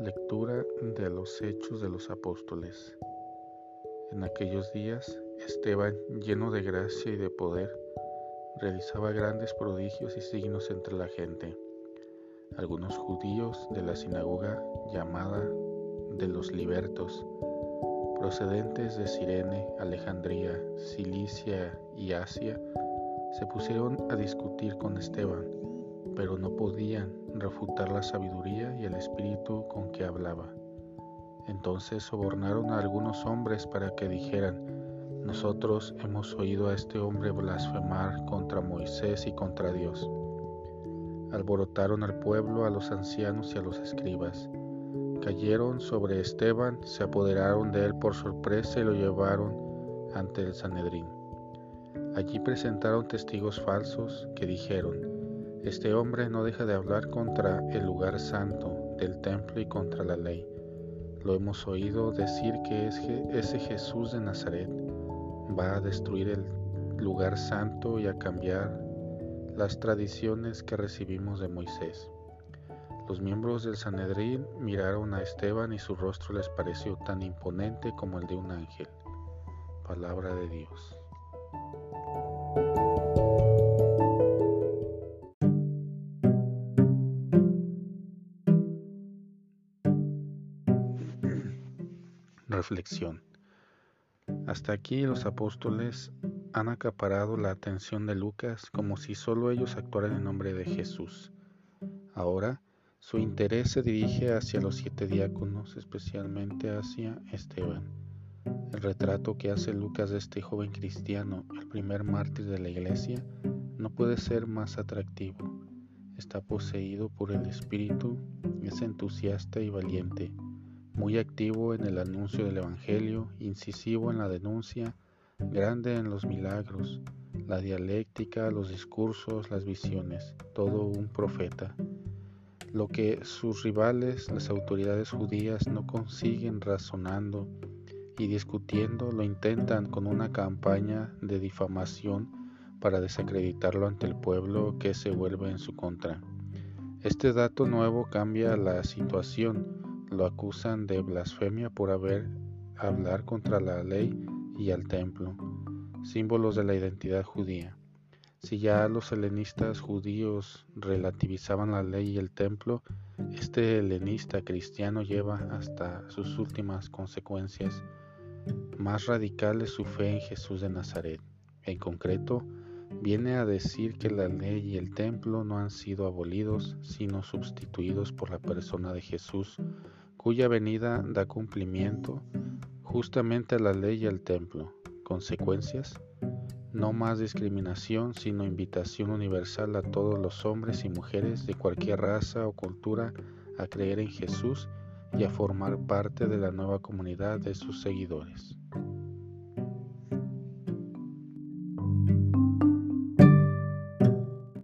de los Hechos de los Apóstoles. En aquellos días, Esteban, lleno de gracia y de poder, realizaba grandes prodigios y signos entre la gente. Algunos judíos de la sinagoga llamada de los libertos, procedentes de Sirene, Alejandría, Cilicia y Asia, se pusieron a discutir con Esteban, pero no podían refutar la sabiduría y el espíritu con que hablaba. Entonces sobornaron a algunos hombres para que dijeran, nosotros hemos oído a este hombre blasfemar contra Moisés y contra Dios. Alborotaron al pueblo, a los ancianos y a los escribas. Cayeron sobre Esteban, se apoderaron de él por sorpresa y lo llevaron ante el Sanedrín. Allí presentaron testigos falsos que dijeron, este hombre no deja de hablar contra el lugar santo del templo y contra la ley. Lo hemos oído decir que ese Jesús de Nazaret va a destruir el lugar santo y a cambiar las tradiciones que recibimos de Moisés. Los miembros del Sanedrín miraron a Esteban y su rostro les pareció tan imponente como el de un ángel. Palabra de Dios. Reflexión. Hasta aquí los apóstoles han acaparado la atención de Lucas como si solo ellos actuaran en nombre de Jesús. Ahora, su interés se dirige hacia los siete diáconos, especialmente hacia Esteban. El retrato que hace Lucas de este joven cristiano, el primer mártir de la iglesia, no puede ser más atractivo. Está poseído por el Espíritu, es entusiasta y valiente muy activo en el anuncio del Evangelio, incisivo en la denuncia, grande en los milagros, la dialéctica, los discursos, las visiones, todo un profeta. Lo que sus rivales, las autoridades judías, no consiguen razonando y discutiendo, lo intentan con una campaña de difamación para desacreditarlo ante el pueblo que se vuelve en su contra. Este dato nuevo cambia la situación lo acusan de blasfemia por haber hablar contra la ley y al templo, símbolos de la identidad judía. Si ya los helenistas judíos relativizaban la ley y el templo, este helenista cristiano lleva hasta sus últimas consecuencias más radicales su fe en Jesús de Nazaret. En concreto, viene a decir que la ley y el templo no han sido abolidos, sino sustituidos por la persona de Jesús, cuya venida da cumplimiento justamente a la ley y al templo. Consecuencias, no más discriminación, sino invitación universal a todos los hombres y mujeres de cualquier raza o cultura a creer en Jesús y a formar parte de la nueva comunidad de sus seguidores.